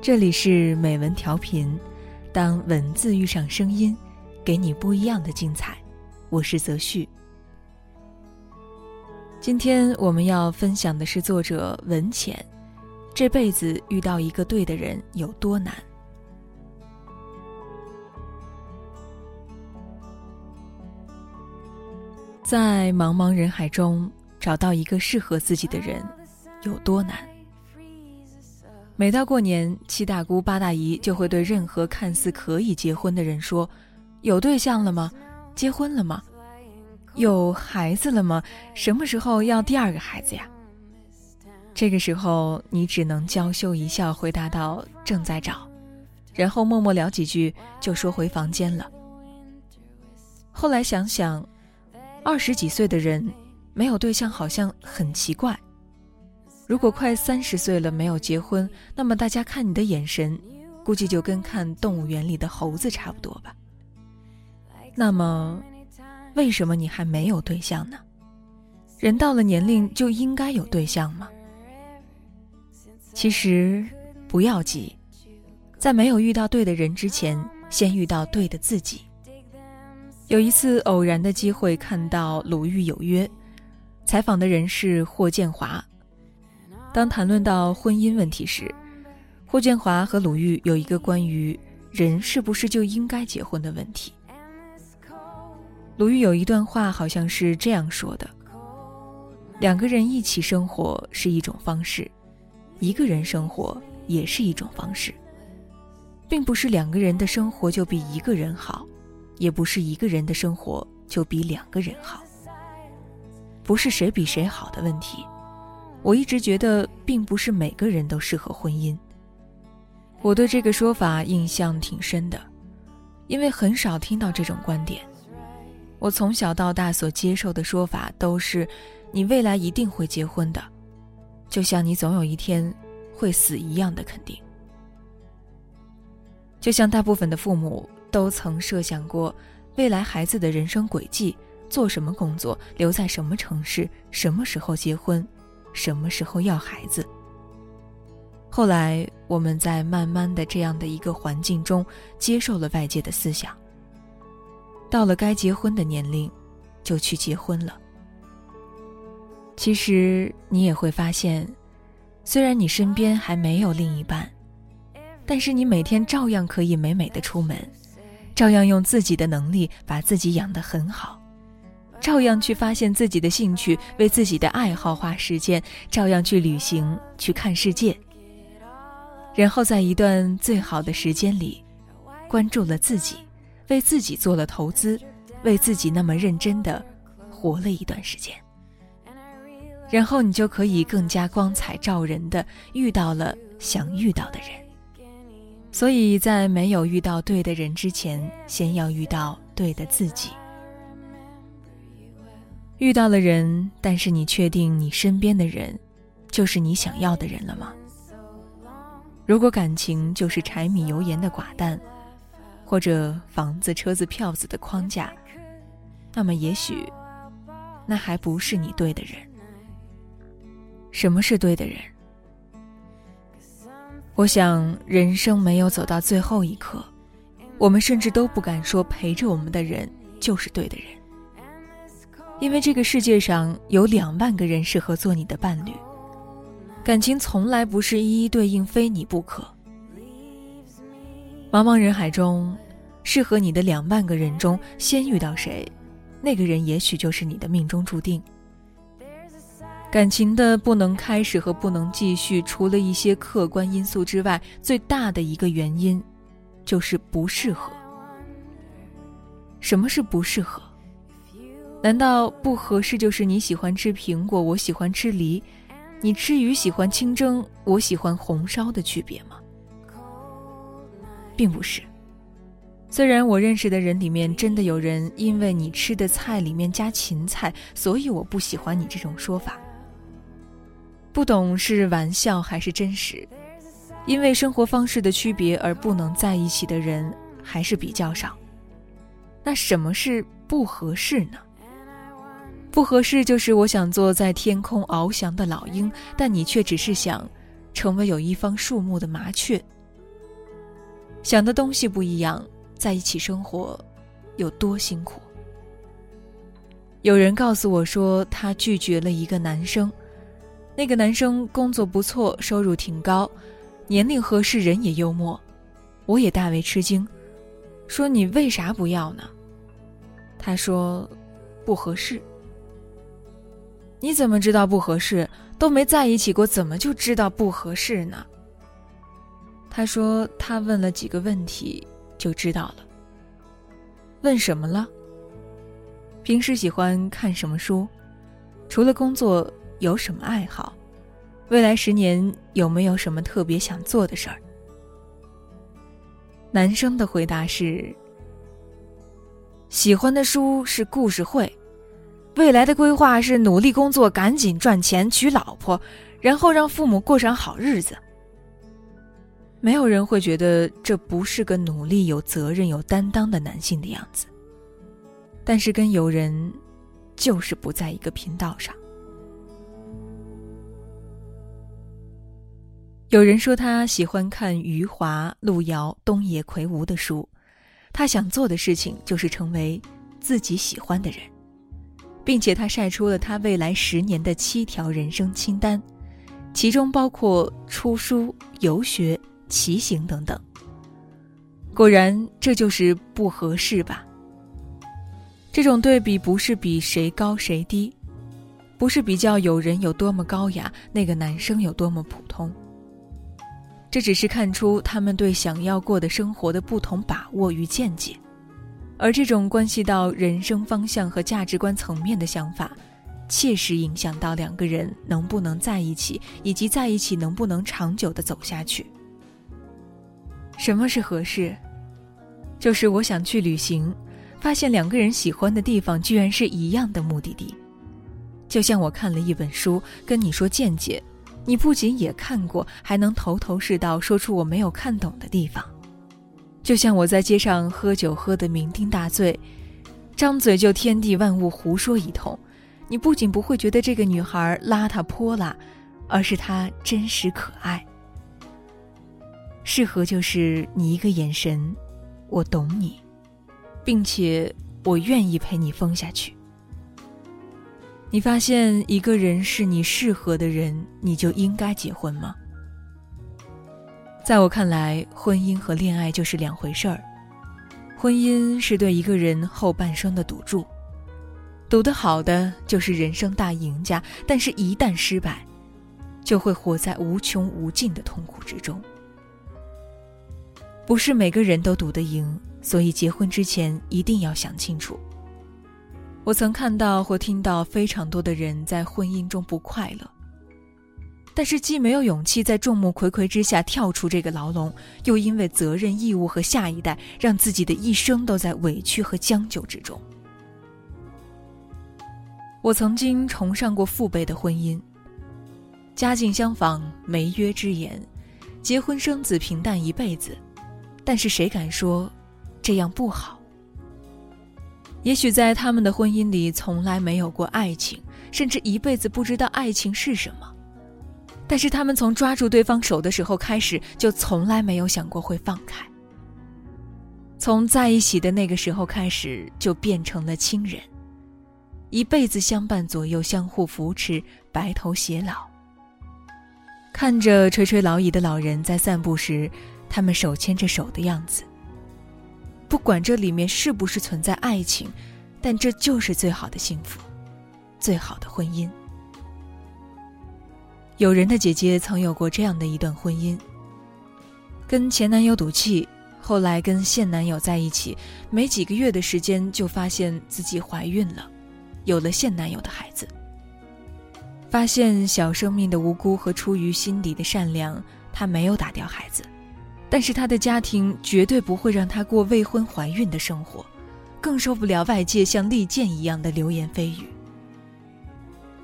这里是美文调频，当文字遇上声音，给你不一样的精彩。我是泽旭。今天我们要分享的是作者文浅，这辈子遇到一个对的人有多难？在茫茫人海中找到一个适合自己的人有多难？每到过年，七大姑八大姨就会对任何看似可以结婚的人说：“有对象了吗？结婚了吗？有孩子了吗？什么时候要第二个孩子呀？”这个时候，你只能娇羞一笑，回答道：“正在找。”然后默默聊几句，就说回房间了。后来想想，二十几岁的人没有对象，好像很奇怪。如果快三十岁了没有结婚，那么大家看你的眼神，估计就跟看动物园里的猴子差不多吧。那么，为什么你还没有对象呢？人到了年龄就应该有对象吗？其实，不要急，在没有遇到对的人之前，先遇到对的自己。有一次偶然的机会看到《鲁豫有约》，采访的人是霍建华。当谈论到婚姻问题时，霍建华和鲁豫有一个关于人是不是就应该结婚的问题。鲁豫有一段话好像是这样说的：两个人一起生活是一种方式，一个人生活也是一种方式，并不是两个人的生活就比一个人好，也不是一个人的生活就比两个人好，不是谁比谁好的问题。我一直觉得，并不是每个人都适合婚姻。我对这个说法印象挺深的，因为很少听到这种观点。我从小到大所接受的说法都是：你未来一定会结婚的，就像你总有一天会死一样的肯定。就像大部分的父母都曾设想过未来孩子的人生轨迹，做什么工作，留在什么城市，什么时候结婚。什么时候要孩子？后来我们在慢慢的这样的一个环境中，接受了外界的思想。到了该结婚的年龄，就去结婚了。其实你也会发现，虽然你身边还没有另一半，但是你每天照样可以美美的出门，照样用自己的能力把自己养得很好。照样去发现自己的兴趣，为自己的爱好花时间；照样去旅行，去看世界。然后在一段最好的时间里，关注了自己，为自己做了投资，为自己那么认真的活了一段时间。然后你就可以更加光彩照人的遇到了想遇到的人。所以在没有遇到对的人之前，先要遇到对的自己。遇到了人，但是你确定你身边的人，就是你想要的人了吗？如果感情就是柴米油盐的寡淡，或者房子、车子、票子的框架，那么也许，那还不是你对的人。什么是对的人？我想，人生没有走到最后一刻，我们甚至都不敢说陪着我们的人就是对的人。因为这个世界上有两万个人适合做你的伴侣，感情从来不是一一对应，非你不可。茫茫人海中，适合你的两万个人中，先遇到谁，那个人也许就是你的命中注定。感情的不能开始和不能继续，除了一些客观因素之外，最大的一个原因，就是不适合。什么是不适合？难道不合适就是你喜欢吃苹果，我喜欢吃梨；你吃鱼喜欢清蒸，我喜欢红烧的区别吗？并不是。虽然我认识的人里面真的有人因为你吃的菜里面加芹菜，所以我不喜欢你这种说法。不懂是玩笑还是真实？因为生活方式的区别而不能在一起的人还是比较少。那什么是不合适呢？不合适就是我想做在天空翱翔的老鹰，但你却只是想成为有一方树木的麻雀。想的东西不一样，在一起生活有多辛苦？有人告诉我说，他拒绝了一个男生，那个男生工作不错，收入挺高，年龄合适，人也幽默。我也大为吃惊，说你为啥不要呢？他说不合适。你怎么知道不合适？都没在一起过，怎么就知道不合适呢？他说他问了几个问题就知道了。问什么了？平时喜欢看什么书？除了工作有什么爱好？未来十年有没有什么特别想做的事儿？男生的回答是：喜欢的书是故事会，未来的规划是努力工作，赶紧赚钱，娶老婆，然后让父母过上好日子。没有人会觉得这不是个努力、有责任、有担当的男性的样子，但是跟有人就是不在一个频道上。有人说他喜欢看余华、路遥、东野圭吾的书，他想做的事情就是成为自己喜欢的人，并且他晒出了他未来十年的七条人生清单，其中包括出书、游学、骑行等等。果然，这就是不合适吧？这种对比不是比谁高谁低，不是比较有人有多么高雅，那个男生有多么普通。这只是看出他们对想要过的生活的不同把握与见解，而这种关系到人生方向和价值观层面的想法，切实影响到两个人能不能在一起，以及在一起能不能长久的走下去。什么是合适？就是我想去旅行，发现两个人喜欢的地方居然是一样的目的地，就像我看了一本书，跟你说见解。你不仅也看过，还能头头是道说出我没有看懂的地方，就像我在街上喝酒喝得酩酊大醉，张嘴就天地万物胡说一通，你不仅不会觉得这个女孩邋遢泼辣，而是她真实可爱。适合就是你一个眼神，我懂你，并且我愿意陪你疯下去。你发现一个人是你适合的人，你就应该结婚吗？在我看来，婚姻和恋爱就是两回事儿。婚姻是对一个人后半生的赌注，赌得好的就是人生大赢家，但是一旦失败，就会活在无穷无尽的痛苦之中。不是每个人都赌得赢，所以结婚之前一定要想清楚。我曾看到或听到非常多的人在婚姻中不快乐，但是既没有勇气在众目睽睽之下跳出这个牢笼，又因为责任义务和下一代，让自己的一生都在委屈和将就之中。我曾经崇尚过父辈的婚姻，家境相仿，没约之言，结婚生子，平淡一辈子，但是谁敢说这样不好？也许在他们的婚姻里从来没有过爱情，甚至一辈子不知道爱情是什么。但是他们从抓住对方手的时候开始，就从来没有想过会放开。从在一起的那个时候开始，就变成了亲人，一辈子相伴左右，相互扶持，白头偕老。看着垂垂老矣的老人在散步时，他们手牵着手的样子。不管这里面是不是存在爱情，但这就是最好的幸福，最好的婚姻。有人的姐姐曾有过这样的一段婚姻：跟前男友赌气，后来跟现男友在一起，没几个月的时间就发现自己怀孕了，有了现男友的孩子。发现小生命的无辜和出于心底的善良，她没有打掉孩子。但是他的家庭绝对不会让他过未婚怀孕的生活，更受不了外界像利剑一样的流言蜚语。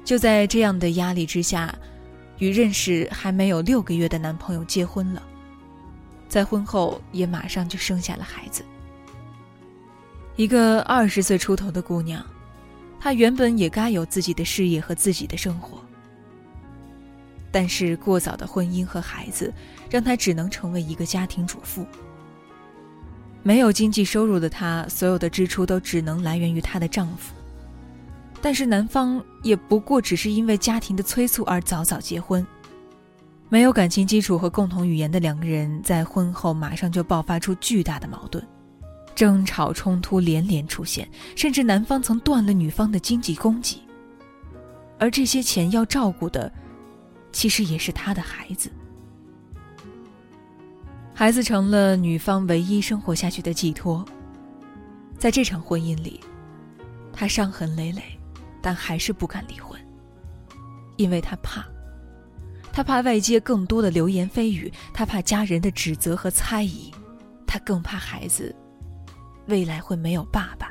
就在这样的压力之下，与认识还没有六个月的男朋友结婚了，在婚后也马上就生下了孩子。一个二十岁出头的姑娘，她原本也该有自己的事业和自己的生活。但是过早的婚姻和孩子，让她只能成为一个家庭主妇。没有经济收入的她，所有的支出都只能来源于她的丈夫。但是男方也不过只是因为家庭的催促而早早结婚。没有感情基础和共同语言的两个人，在婚后马上就爆发出巨大的矛盾，争吵冲突连连出现，甚至男方曾断了女方的经济供给。而这些钱要照顾的，其实也是他的孩子。孩子成了女方唯一生活下去的寄托。在这场婚姻里，他伤痕累累，但还是不敢离婚，因为他怕。他怕外界更多的流言蜚语，他怕家人的指责和猜疑，他更怕孩子未来会没有爸爸，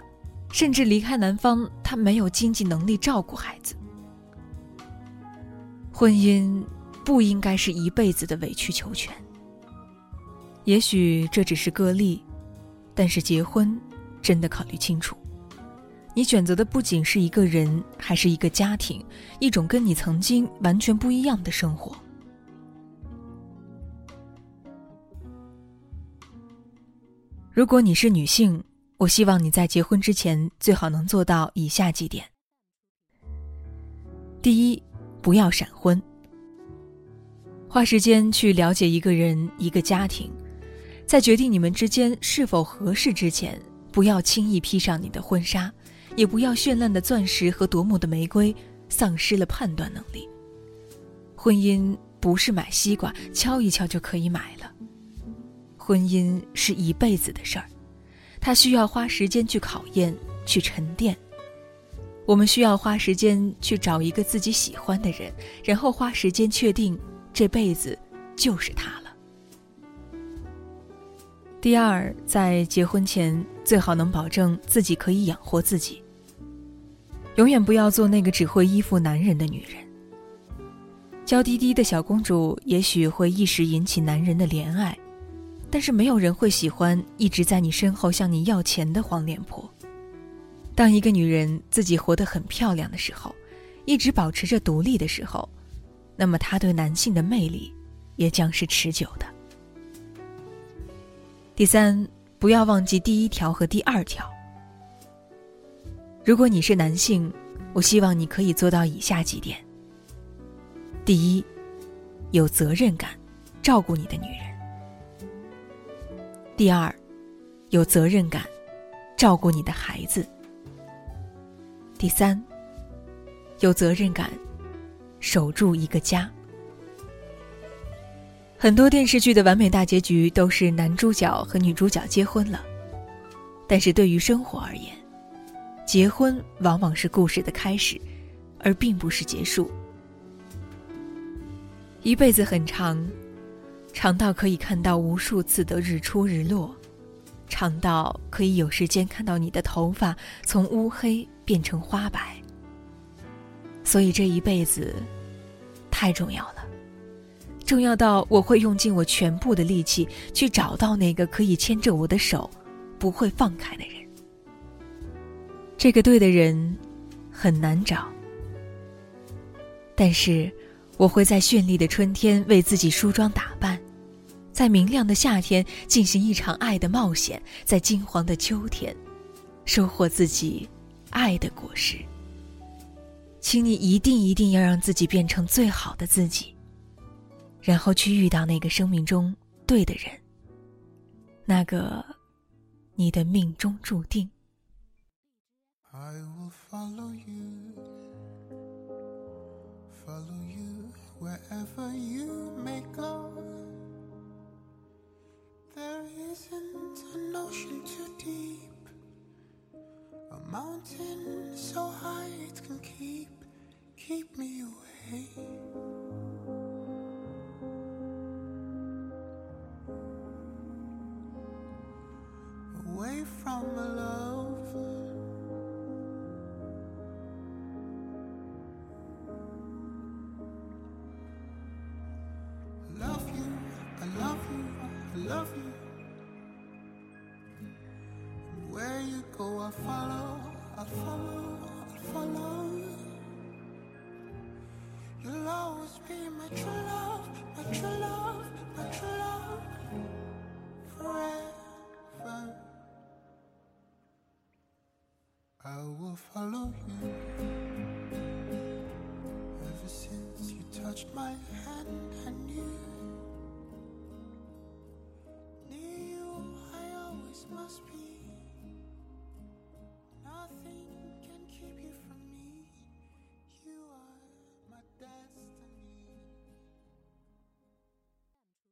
甚至离开男方，他没有经济能力照顾孩子。婚姻不应该是一辈子的委曲求全。也许这只是个例，但是结婚真的考虑清楚。你选择的不仅是一个人，还是一个家庭，一种跟你曾经完全不一样的生活。如果你是女性，我希望你在结婚之前最好能做到以下几点：第一，不要闪婚，花时间去了解一个人、一个家庭，在决定你们之间是否合适之前，不要轻易披上你的婚纱。也不要绚烂的钻石和夺目的玫瑰，丧失了判断能力。婚姻不是买西瓜敲一敲就可以买了，婚姻是一辈子的事儿，它需要花时间去考验、去沉淀。我们需要花时间去找一个自己喜欢的人，然后花时间确定这辈子就是他了。第二，在结婚前最好能保证自己可以养活自己。永远不要做那个只会依附男人的女人。娇滴滴的小公主也许会一时引起男人的怜爱，但是没有人会喜欢一直在你身后向你要钱的黄脸婆。当一个女人自己活得很漂亮的时候，一直保持着独立的时候，那么她对男性的魅力也将是持久的。第三，不要忘记第一条和第二条。如果你是男性，我希望你可以做到以下几点：第一，有责任感，照顾你的女人；第二，有责任感，照顾你的孩子；第三，有责任感，守住一个家。很多电视剧的完美大结局都是男主角和女主角结婚了，但是对于生活而言，结婚往往是故事的开始，而并不是结束。一辈子很长，长到可以看到无数次的日出日落，长到可以有时间看到你的头发从乌黑变成花白。所以这一辈子太重要了，重要到我会用尽我全部的力气去找到那个可以牵着我的手，不会放开的人。这个对的人很难找，但是我会在绚丽的春天为自己梳妆打扮，在明亮的夏天进行一场爱的冒险，在金黄的秋天收获自己爱的果实。请你一定一定要让自己变成最好的自己，然后去遇到那个生命中对的人，那个你的命中注定。I will follow you, follow you wherever you may go. There isn't an ocean too deep, a mountain so high it can keep, keep me away. Away from a love I will follow you. Ever since you touched my hand, I knew, knew I always must be